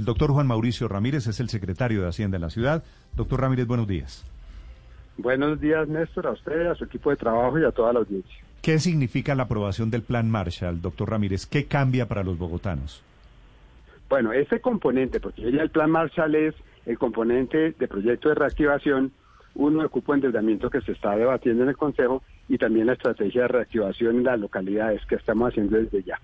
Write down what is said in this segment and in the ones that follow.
El doctor Juan Mauricio Ramírez es el secretario de Hacienda en la ciudad. Doctor Ramírez, buenos días. Buenos días, Néstor, a usted, a su equipo de trabajo y a toda la audiencia. ¿Qué significa la aprobación del Plan Marshall, doctor Ramírez? ¿Qué cambia para los bogotanos? Bueno, ese componente, porque ya el plan Marshall es el componente de proyecto de reactivación, uno de cupo endeudamiento que se está debatiendo en el Consejo y también la estrategia de reactivación en las localidades que estamos haciendo desde ya.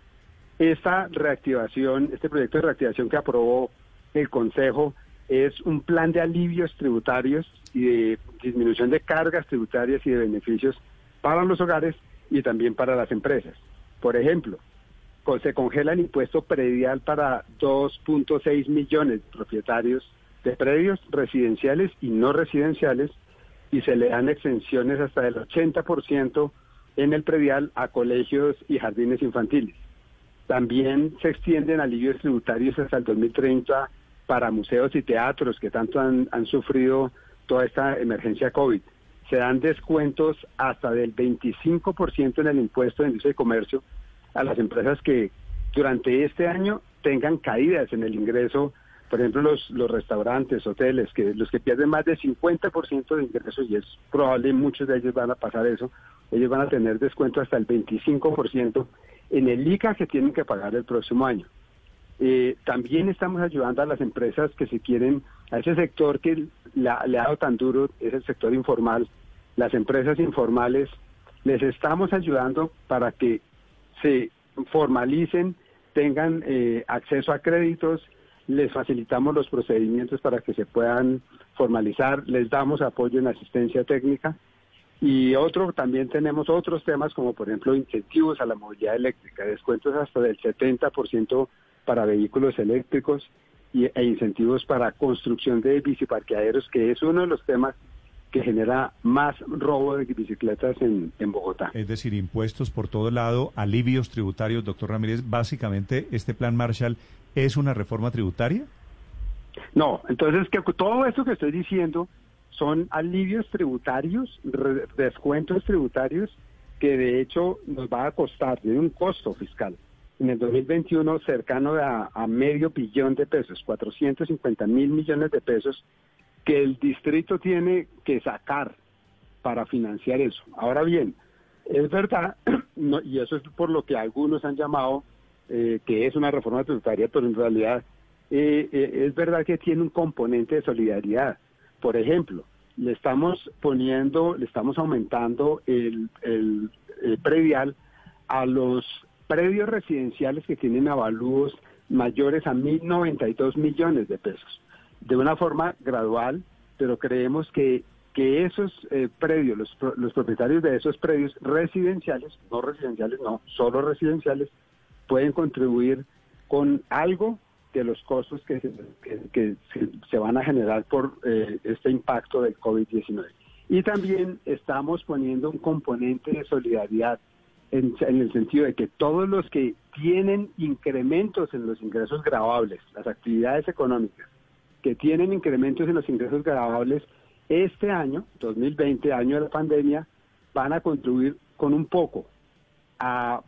Esta reactivación, este proyecto de reactivación que aprobó el Consejo es un plan de alivios tributarios y de disminución de cargas tributarias y de beneficios para los hogares y también para las empresas. Por ejemplo, se congela el impuesto predial para 2.6 millones de propietarios de predios residenciales y no residenciales y se le dan exenciones hasta del 80% en el predial a colegios y jardines infantiles. También se extienden alivios tributarios hasta el 2030 para museos y teatros que tanto han, sufrido toda esta emergencia COVID. Se dan descuentos hasta del 25% en el impuesto de industria y comercio a las empresas que durante este año tengan caídas en el ingreso, por ejemplo, los, los restaurantes, hoteles, que los que pierden más del 50% de ingresos, y es probable muchos de ellos van a pasar eso, ellos van a tener descuento hasta el 25% en el ICA que tienen que pagar el próximo año. Eh, también estamos ayudando a las empresas que se quieren, a ese sector que le ha dado tan duro, es el sector informal, las empresas informales, les estamos ayudando para que se formalicen, tengan eh, acceso a créditos, les facilitamos los procedimientos para que se puedan formalizar, les damos apoyo en asistencia técnica y otro también tenemos otros temas como por ejemplo incentivos a la movilidad eléctrica, descuentos hasta del 70% para vehículos eléctricos y, e incentivos para construcción de biciparqueaderos, que es uno de los temas que genera más robo de bicicletas en, en, Bogotá. Es decir, impuestos por todo lado, alivios tributarios, doctor Ramírez. Básicamente, ¿este plan Marshall es una reforma tributaria? No, entonces que todo esto que estoy diciendo son alivios tributarios, descuentos tributarios que de hecho nos va a costar, tiene un costo fiscal. En el 2021 cercano a, medio billón de pesos, 450 mil millones de pesos que el distrito tiene que sacar para financiar eso. Ahora bien, es verdad, y eso es por lo que algunos han llamado eh, que es una reforma tributaria, pero en realidad eh, eh, es verdad que tiene un componente de solidaridad. Por ejemplo, le estamos poniendo, le estamos aumentando el, el, el predial a los predios residenciales que tienen avalúos mayores a 1.092 millones de pesos de una forma gradual, pero creemos que, que esos eh, predios, los, los propietarios de esos predios residenciales, no residenciales, no, solo residenciales, pueden contribuir con algo de los costos que se, que, se, van a generar por eh, este impacto del COVID-19. Y también estamos poniendo un componente de solidaridad en, el sentido de que todos los que tienen incrementos en los ingresos grabables, las actividades económicas, que tienen incrementos en los ingresos grabables este año, 2020, año de la pandemia, van a contribuir con un poco a,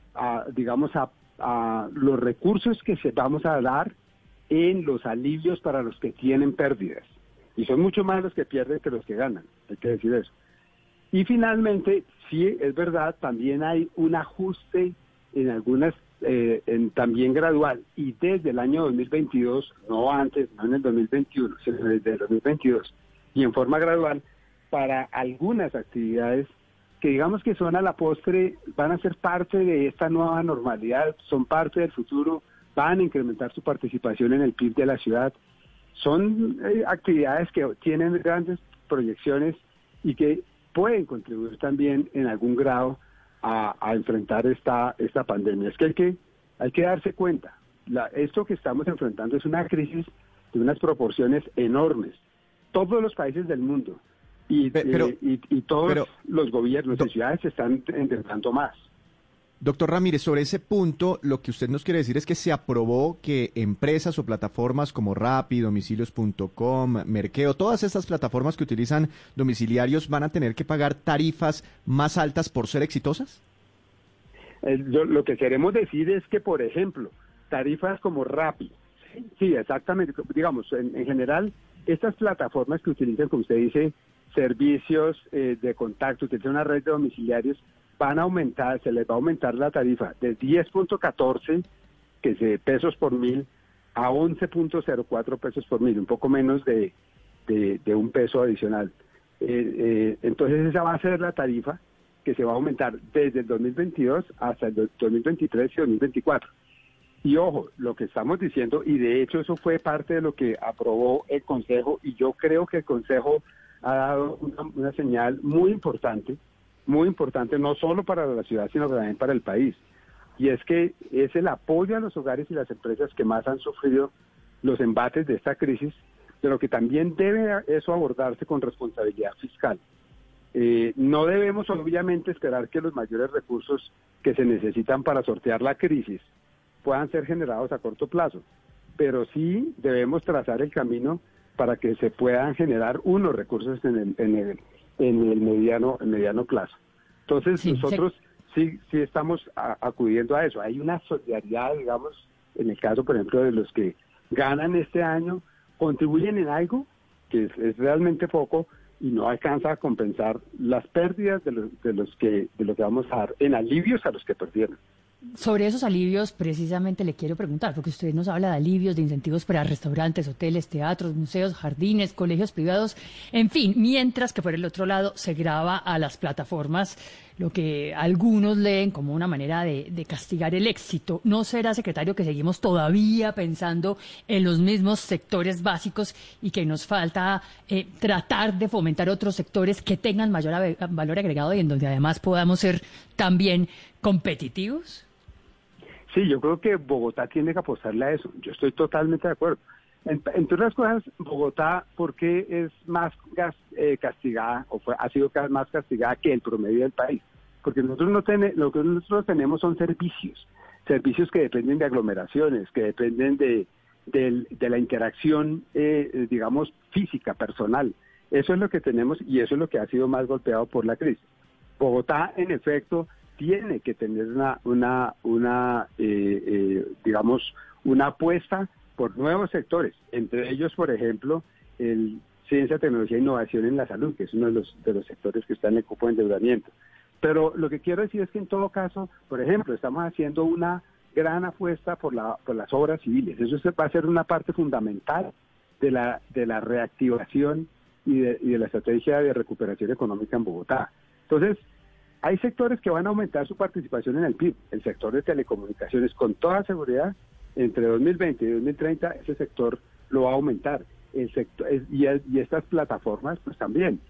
digamos, a, los recursos que se vamos a dar en los alivios para los que tienen pérdidas. Y son mucho más los que pierden que los que ganan, hay que decir eso. Y finalmente, sí, es verdad, también hay un ajuste en algunas eh, también gradual y desde el año 2022, no antes, no en el 2021, sino desde el 2022 y en forma gradual para algunas actividades que digamos que son a la postre, van a ser parte de esta nueva normalidad, son parte del futuro, van a incrementar su participación en el PIB de la ciudad. Son eh, actividades que tienen grandes proyecciones y que pueden contribuir también en algún grado a, enfrentar esta, esta pandemia. Es que hay que, hay que darse cuenta, la, esto que estamos enfrentando es una crisis de unas proporciones enormes. Todos los países del mundo y, pero, eh, y, y todos los gobiernos de ciudades se están endeudando más. Doctor Ramírez, sobre ese punto, lo que usted nos quiere decir es que se aprobó que empresas o plataformas como Rappi, domicilios.com, Merkeo, todas estas plataformas que utilizan domiciliarios van a tener que pagar tarifas más altas por ser exitosas? Eh, lo que queremos decir es que, por ejemplo, tarifas como Rappi, sí, exactamente, digamos, en, en general, estas plataformas que utilizan, como usted dice, servicios eh, de contacto, utilizan una red de domiciliarios, van a aumentar, se les va a aumentar la tarifa de 10.14 que se pesos por mil a 11.04 pesos por mil, un poco menos de, de, un peso adicional. Eh, eh, entonces esa va a ser la tarifa que se va a aumentar desde el 2022 hasta el 2023 y 2024. Y ojo, lo que estamos diciendo, y de hecho eso fue parte de lo que aprobó el Consejo, y yo creo que el Consejo ha dado una, una señal muy importante, muy importante no solo para la ciudad, sino también para el país. Y es que es el apoyo a los hogares y las empresas que más han sufrido los embates de esta crisis, pero que también debe eso abordarse con responsabilidad fiscal. Eh, no debemos obviamente esperar que los mayores recursos que se necesitan para sortear la crisis puedan ser generados a corto plazo, pero sí debemos trazar el camino para que se puedan generar unos recursos en el, en el, en el mediano, en mediano plazo. Entonces nosotros sí, sí estamos acudiendo a eso. Hay una solidaridad, digamos, en el caso, por ejemplo, de los que ganan este año, contribuyen en algo que es, realmente poco y no alcanza a compensar las pérdidas de los, de los que de lo que vamos a dar en alivios a los que perdieron. Sobre esos alivios, precisamente le quiero preguntar, porque usted nos habla de alivios, de incentivos para restaurantes, hoteles, teatros, museos, jardines, colegios privados, en fin, mientras que por el otro lado se graba a las plataformas lo que algunos leen como una manera de, castigar el éxito. ¿No será, secretario, que seguimos todavía pensando en los mismos sectores básicos y que nos falta eh, tratar de fomentar otros sectores que tengan mayor valor agregado y en donde además podamos ser también competitivos? Sí, yo creo que Bogotá tiene que apostarle a eso. Yo estoy totalmente de acuerdo. entre otras cosas, Bogotá, ¿por qué es más eh, castigada o fue, ha sido más castigada que el promedio del país? Porque nosotros no tenemos, lo que nosotros tenemos son servicios, servicios que dependen de aglomeraciones, que dependen de, de, la interacción, eh, digamos, física, personal. Eso es lo que tenemos y eso es lo que ha sido más golpeado por la crisis. Bogotá, en efecto, tiene que tener una, una, eh, eh, digamos, una apuesta por nuevos sectores, entre ellos, por ejemplo, el ciencia, tecnología e innovación en la salud, que es uno de los, de los sectores que está en el cupo de endeudamiento. Pero lo que quiero decir es que en todo caso, por ejemplo, estamos haciendo una gran apuesta por, la, por las obras civiles. Eso va a ser una parte fundamental de la, de la reactivación y de, y de la estrategia de recuperación económica en Bogotá. Entonces, hay sectores que van a aumentar su participación en el PIB. El sector de telecomunicaciones, con toda seguridad, entre 2020 y 2030, ese sector lo va a aumentar. El sector, y, y estas plataformas, pues también.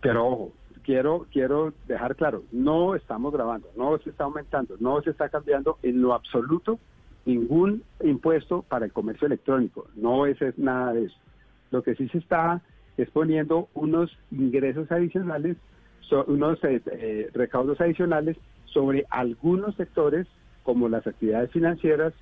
Pero ojo, quiero, quiero dejar claro, no estamos grabando, no se está aumentando, no se está cambiando en lo absoluto ningún impuesto para el comercio electrónico. No es, es nada de eso. Lo que sí se está es poniendo unos ingresos adicionales unos eh, eh, recaudos adicionales sobre algunos sectores como las actividades financieras,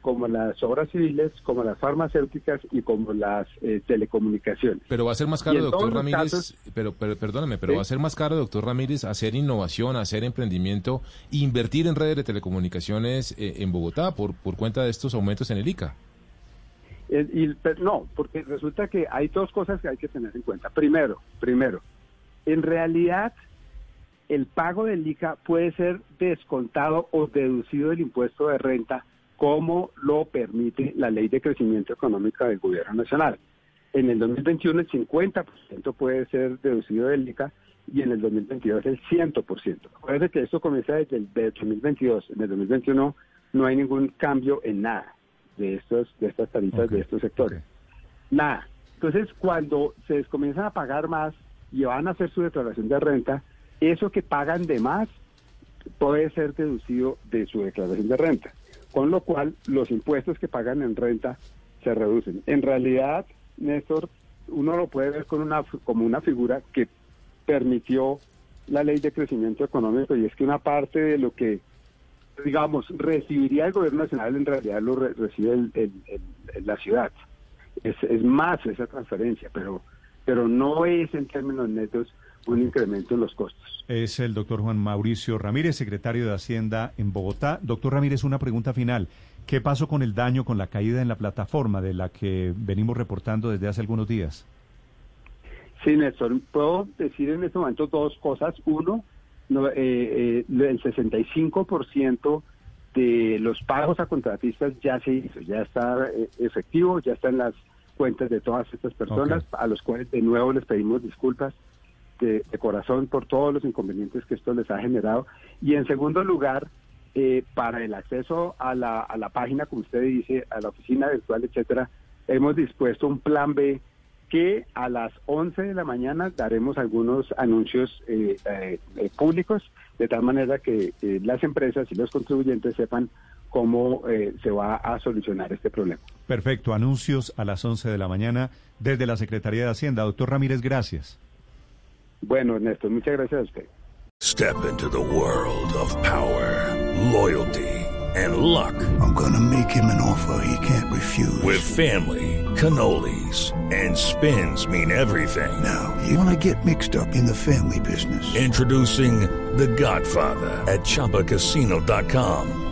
como las obras civiles, como las farmacéuticas y como las eh, telecomunicaciones. Pero va a ser más caro, doctor Ramírez, pero, pero perdóneme, pero va a ser más caro, doctor Ramírez, hacer innovación, hacer emprendimiento, invertir en redes de telecomunicaciones en Bogotá por, por cuenta de estos aumentos en el ICA. y, no, porque resulta que hay dos cosas que hay que tener en cuenta. Primero, primero, en realidad, el pago del ICA puede ser descontado o deducido del impuesto de renta como lo permite la Ley de Crecimiento Económico del Gobierno Nacional. En el 2021 el 50% puede ser deducido del ICA y en el 2022 el 100%. Acuérdense que esto comienza desde el 2022. En el 2021 no hay ningún cambio en nada de estos de estas tarifas de estos sectores. Nada. Entonces, cuando se comienzan a pagar más y van a hacer su declaración de renta, eso que pagan de más puede ser deducido de su declaración de renta. Con lo cual, los impuestos que pagan en renta se reducen. En realidad, Néstor, uno lo puede ver con una, como una figura que permitió la ley de crecimiento económico y es que una parte de lo que, digamos, recibiría el gobierno nacional en realidad lo recibe el, la ciudad. Es, es más esa transferencia, pero, pero no es en términos netos un incremento en los costos. Es el doctor Juan Mauricio Ramírez, secretario de Hacienda en Bogotá. Doctor Ramírez, una pregunta final. ¿Qué pasó con el daño, con la caída en la plataforma de la que venimos reportando desde hace algunos días? Sí, Néstor, puedo decir en este momento dos cosas. Uno, no, eh, eh, el 65% de los pagos a contratistas ya se hizo, ya está eh, efectivo, ya está en las cuentas de todas estas personas, a los cuales de nuevo les pedimos disculpas de, corazón por todos los inconvenientes que esto les ha generado. Y en segundo lugar, eh, para el acceso a la, a la página, como usted dice, a la oficina virtual, etcétera, hemos dispuesto un plan B que a las 11 de la mañana daremos algunos anuncios eh, eh, públicos, de tal manera que las empresas y los contribuyentes sepan cómo se va a solucionar este problema. Perfecto, anuncios a las 11 de la mañana desde la Secretaría de Hacienda. Doctor Ramírez, gracias. Bueno, Ernesto, muchas gracias a usted. Step into the world of power, loyalty, and luck. I'm gonna make him an offer he can't refuse. With family, cannolis, and spins mean everything. Now, you wanna get mixed up in the family business. Introducing The Godfather at ChumbaCasino.com.